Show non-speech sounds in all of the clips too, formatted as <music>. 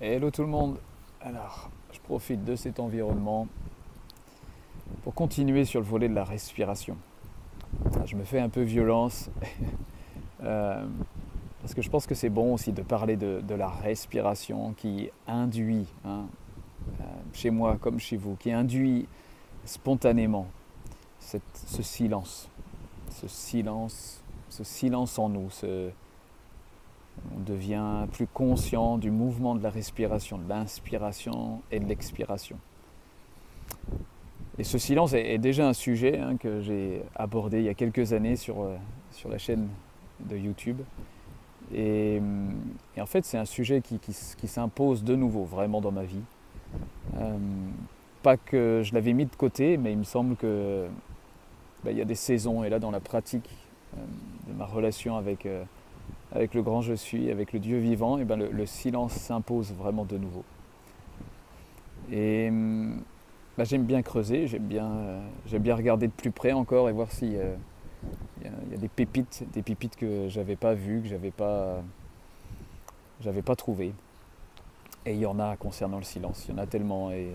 Hello tout le monde. Alors, je profite de cet environnement pour continuer sur le volet de la respiration. Je me fais un peu violence <laughs> euh, parce que je pense que c'est bon aussi de parler de, la respiration qui induit, hein, euh, chez moi comme chez vous, qui induit spontanément ce silence, ce silence, ce silence en nous, ce, on devient plus conscient du mouvement de la respiration, de l'inspiration et de l'expiration. Et ce silence est, déjà un sujet hein, que j'ai abordé il y a quelques années sur, euh, sur la chaîne de YouTube. Et, en fait, c'est un sujet qui, s'impose de nouveau vraiment dans ma vie. Euh, pas que je l'avais mis de côté, mais il me semble que bah, il y a des saisons, et là dans la pratique euh, de ma relation avec, avec le grand je suis, avec le Dieu vivant, et ben le, silence s'impose vraiment de nouveau. Et ben j'aime bien creuser, j'aime bien, j'aime bien regarder de plus près encore et voir s'il euh, y, a des pépites, des pépites que j'avais pas vues, que j'avais pas, pas trouvées. Et il y en a concernant le silence, il y en a tellement. Et,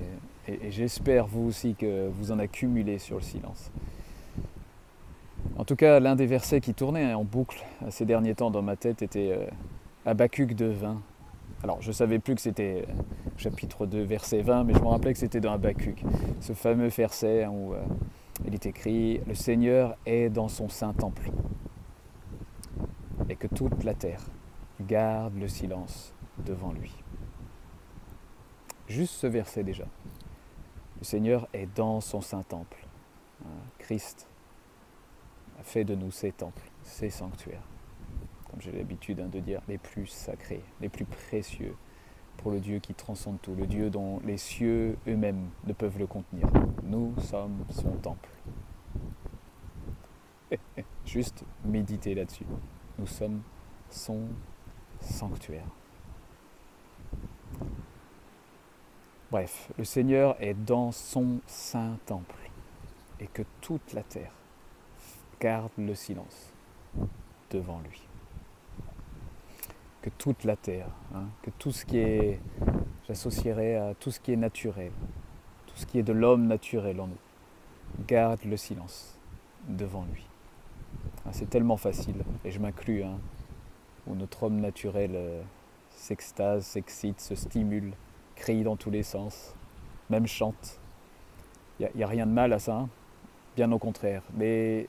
et j'espère vous aussi que vous en accumulez sur le silence. En tout cas, l'un des versets qui tournait en boucle ces derniers temps dans ma tête était euh, Habacuc de 20. Alors, je ne savais plus que c'était euh, chapitre 2, verset 20, mais je me rappelais que c'était dans Habacuc, ce fameux verset où euh, il est écrit Le Seigneur est dans son saint temple, et que toute la terre garde le silence devant lui. Juste ce verset déjà. Le Seigneur est dans son saint temple. Christ fait de nous ces temples, ces sanctuaires, comme j'ai l'habitude hein, de dire, les plus sacrés, les plus précieux pour le Dieu qui transcende tout, le Dieu dont les cieux eux-mêmes ne peuvent le contenir. Nous sommes son temple. <laughs> Juste méditer là-dessus. Nous sommes son sanctuaire. Bref, le Seigneur est dans son saint temple et que toute la terre garde le silence devant lui. Que toute la terre, hein, que tout ce qui est, j'associerais à tout ce qui est naturel, tout ce qui est de l'homme naturel en nous, garde le silence devant lui. Ah, c'est tellement facile, et je m'inclus, hein, où notre homme naturel euh, s'extase, s'excite, se stimule, crie dans tous les sens, même chante. Il n'y a, rien de mal à ça, hein. bien au contraire. Mais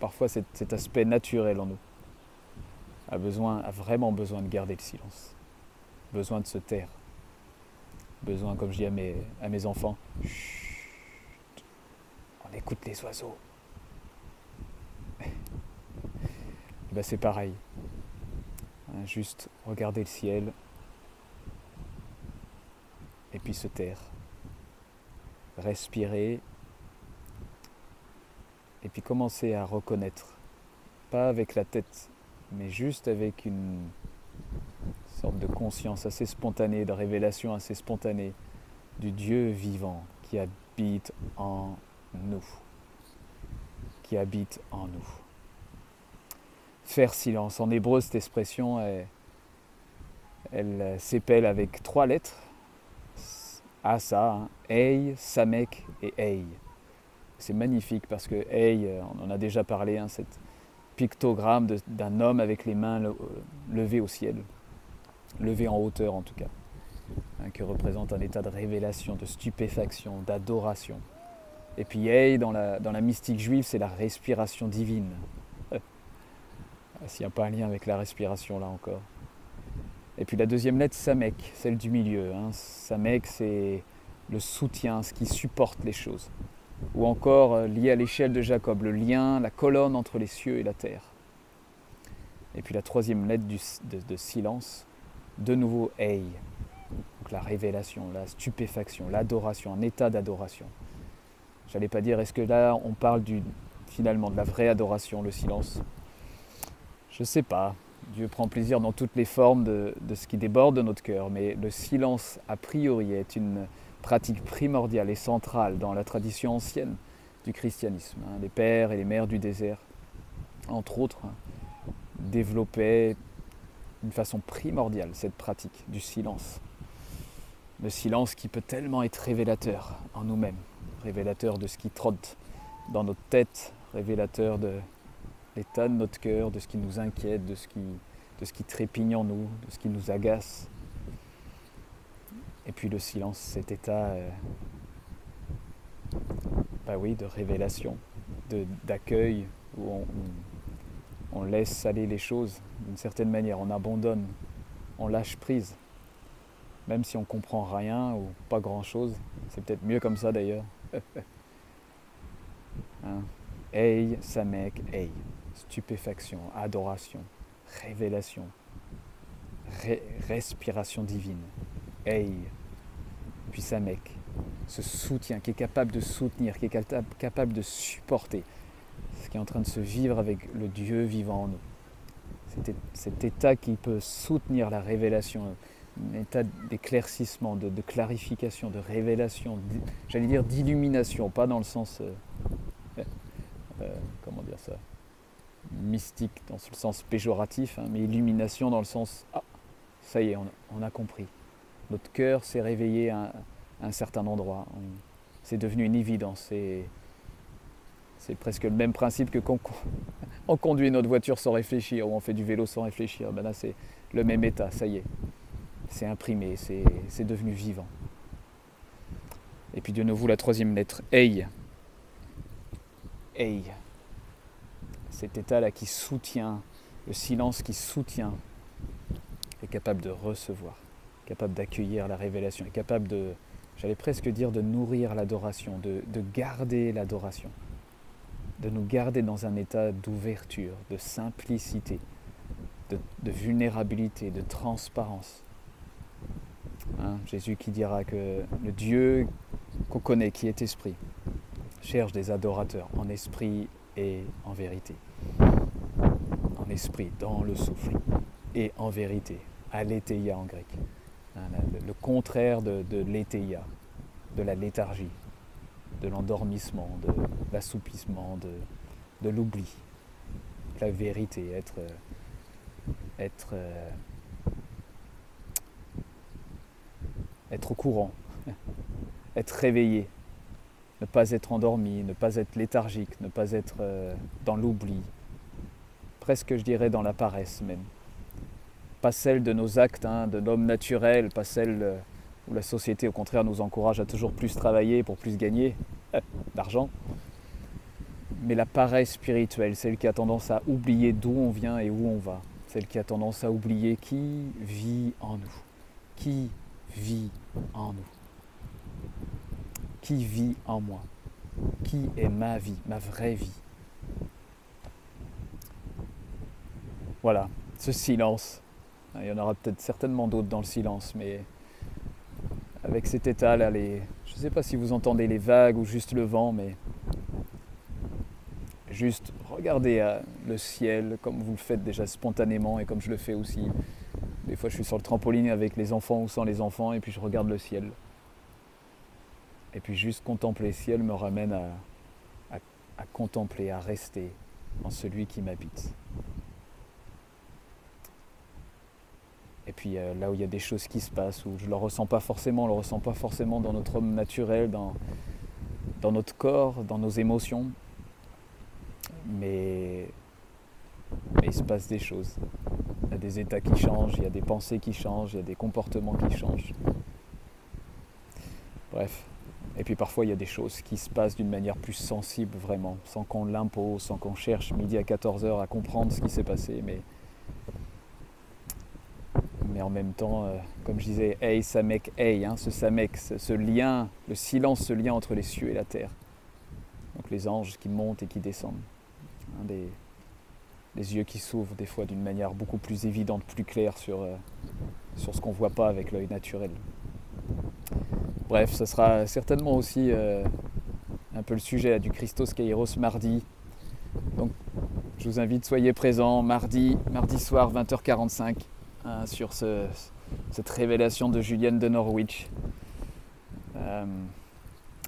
parfois cet, aspect naturel en nous a, besoin, a vraiment besoin de garder le silence, besoin de se taire, besoin, comme je dis à mes, à mes enfants, on écoute les oiseaux. ben c'est pareil, hein, juste regarder le ciel et puis se taire, respirer et puis commencer à reconnaître, pas avec la tête, mais juste avec une sorte de conscience assez spontanée, de révélation assez spontanée du Dieu vivant qui habite en nous, qui habite en nous. Faire silence. En hébreu, cette expression, elle, elle s'épelle avec trois lettres. Asa, hein, Ei, Samek et Ei. C'est magnifique parce que Hey, euh, on en a déjà parlé, hein, cet pictogramme d'un homme avec les mains euh, levées au ciel, levées en hauteur en tout cas, hein, qui représente un état de révélation, de stupéfaction, d'adoration. Et puis Hey, dans la, dans la mystique juive, c'est la respiration divine. <laughs> S'il n'y a pas un lien avec la respiration là encore. Et puis la deuxième lettre, Samek, celle du milieu. Hein. Samek, c'est le soutien, ce qui supporte les choses ou encore euh, lié à l'échelle de Jacob, le lien, la colonne entre les cieux et la terre. Et puis la troisième lettre de, silence, de nouveau Ei, donc la révélation, la stupéfaction, l'adoration, un état d'adoration. J'allais pas dire, est-ce que là on parle du, finalement de la vraie adoration, le silence? Je sais pas. Dieu prend plaisir dans toutes les formes de, de ce qui déborde de notre cœur, mais le silence a priori est une, pratique primordiale et centrale dans la tradition ancienne du christianisme. Hein. Les pères et les mères du désert, entre autres, hein, développaient d'une façon primordiale cette pratique du silence. Le silence qui peut tellement être révélateur en nous-mêmes, révélateur de ce qui trotte dans notre tête, révélateur de l'état de notre cœur, de ce qui nous inquiète, de ce qui, de ce qui trépigne en nous, de ce qui nous agace. Et puis le silence, cet état, euh, bah oui, de révélation, d'accueil, où on, laisse aller les choses d'une certaine manière, on abandonne, on lâche prise. Même si on comprend rien ou pas grand chose, c'est peut-être mieux comme ça d'ailleurs. <laughs> hein? Hey, Samek, hey. Stupéfaction, adoration, révélation, respiration divine. Hey. Puis Samek, ce soutien, qui est capable de soutenir, qui est capable de supporter ce qui est en train de se vivre avec le Dieu vivant en nous. Cet, état qui peut soutenir la révélation, un état d'éclaircissement, de, clarification, de révélation, j'allais dire d'illumination, pas dans le sens, euh, euh, comment dire ça, mystique, dans le sens péjoratif, hein, mais illumination dans le sens, ah, ça y est, on, a compris. Notre cœur s'est réveillé à, un certain endroit. C'est devenu une évidence. C'est presque le même principe que quand <laughs> on conduit notre voiture sans réfléchir ou on fait du vélo sans réfléchir. Ben là, c'est le même état, ça y est. C'est imprimé, c'est devenu vivant. Et puis de nouveau la troisième lettre, Ei. Ei. Cet état-là qui soutient, le silence qui soutient, est capable de recevoir, capable d'accueillir la révélation, est capable de, j'allais presque dire, de nourrir l'adoration, de garder l'adoration de nous garder dans un état d'ouverture, de simplicité, de, vulnérabilité, de transparence. Hein, Jésus qui dira que le Dieu qu'on connaît, qui est esprit, cherche des adorateurs en esprit et en vérité. En esprit, dans le souffle, et en vérité, aletheia en grec. Hein, le contraire de, de de la léthargie, de l'endormissement, de l'assoupissement, de, l'oubli. La vérité, être, être, euh, être au courant, <laughs> être réveillé, ne pas être endormi, ne pas être léthargique, ne pas être euh, dans l'oubli, presque je dirais dans la paresse même. Pas celle de nos actes, hein, de l'homme naturel, pas celle euh, où la société au contraire nous encourage à toujours plus travailler pour plus gagner d'argent, mais la paresse spirituelle, celle qui a tendance à oublier d'où on vient et où on va, celle qui a tendance à oublier qui vit en nous, qui vit en nous, qui vit en moi, qui est ma vie, ma vraie vie. Voilà, ce silence. Il y en aura peut-être certainement d'autres dans le silence, mais avec cet état-là, les... je ne sais pas si vous entendez les vagues ou juste le vent, mais juste regardez euh, le ciel comme vous le faites déjà spontanément et comme je le fais aussi. Des fois, je suis sur le trampoline avec les enfants ou sans les enfants et puis je regarde le ciel. Et puis juste contempler le ciel me ramène à, à contempler, à rester en celui qui m'habite. Et puis euh, là où il y a des choses qui se passent, où je ne le ressens pas forcément, on ne le ressent pas forcément dans notre homme naturel, dans, dans notre corps, dans nos émotions. Mais, mais il se passe des choses. Il y a des états qui changent, il y a des pensées qui changent, il y a des comportements qui changent. Bref. Et puis parfois il y a des choses qui se passent d'une manière plus sensible vraiment, sans qu'on l'impose, sans qu'on cherche midi à 14h à comprendre ce qui s'est passé. Mais mais en même temps, euh, comme je disais, Hey Samek, hein, ce Samek, ce, lien, le silence, ce lien entre les cieux et la terre. Donc les anges qui montent et qui descendent. Des, yeux qui s'ouvrent des fois d'une manière beaucoup plus évidente, plus claire sur, euh, sur ce qu'on ne voit pas avec l'œil naturel. Bref, ce sera certainement aussi euh, un peu le sujet du Christos Kairos mardi. Donc je vous invite, soyez présents mardi, mardi soir 20h45. Hein, sur cette révélation de Julienne de Norwich. Euh,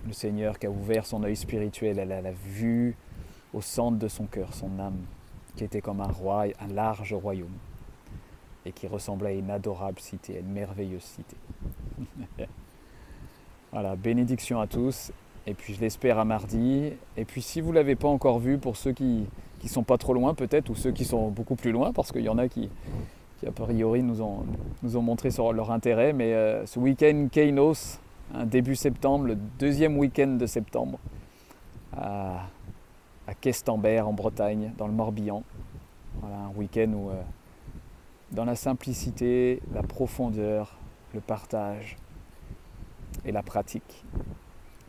le Seigneur qui a ouvert son œil spirituel, elle, a vu au centre de son cœur, son âme, qui était comme un roi, un large royaume, et qui ressemblait à une adorable cité, à une merveilleuse cité. <laughs> Voilà, bénédiction à tous. Et puis je l'espère à mardi. Et puis si vous ne l'avez pas encore vu, pour ceux qui ne sont pas trop loin peut-être, ou ceux qui sont beaucoup plus loin, parce qu'il y en a qui, qui, a priori nous ont, nous ont montré leur intérêt, mais euh, ce week-end Kainos, un début septembre, le deuxième week-end de septembre, à, à Questembert en Bretagne, dans le Morbihan. Voilà, un week-end où, euh, dans la simplicité, la profondeur, le partage et la pratique,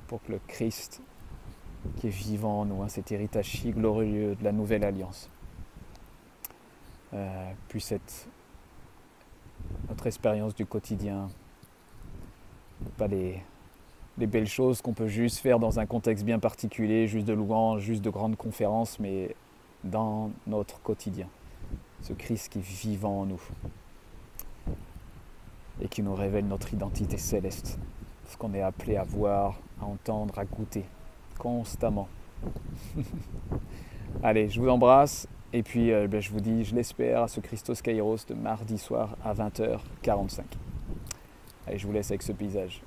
pour que le Christ, qui est vivant en nous, hein, cet héritage glorieux de la nouvelle alliance, euh, puisse être notre expérience du quotidien, pas les, les belles choses qu'on peut juste faire dans un contexte bien particulier, juste de louange, juste de grandes conférences, mais dans notre quotidien. Ce Christ qui est vivant en nous. Et qui nous révèle notre identité céleste, ce qu'on est appelé à voir, à entendre, à goûter. Constamment. <laughs> Allez, je vous embrasse et puis euh, ben, je vous dis, je l'espère, à ce Christos Kairos de mardi soir à 20h45. Allez, je vous laisse avec ce paysage.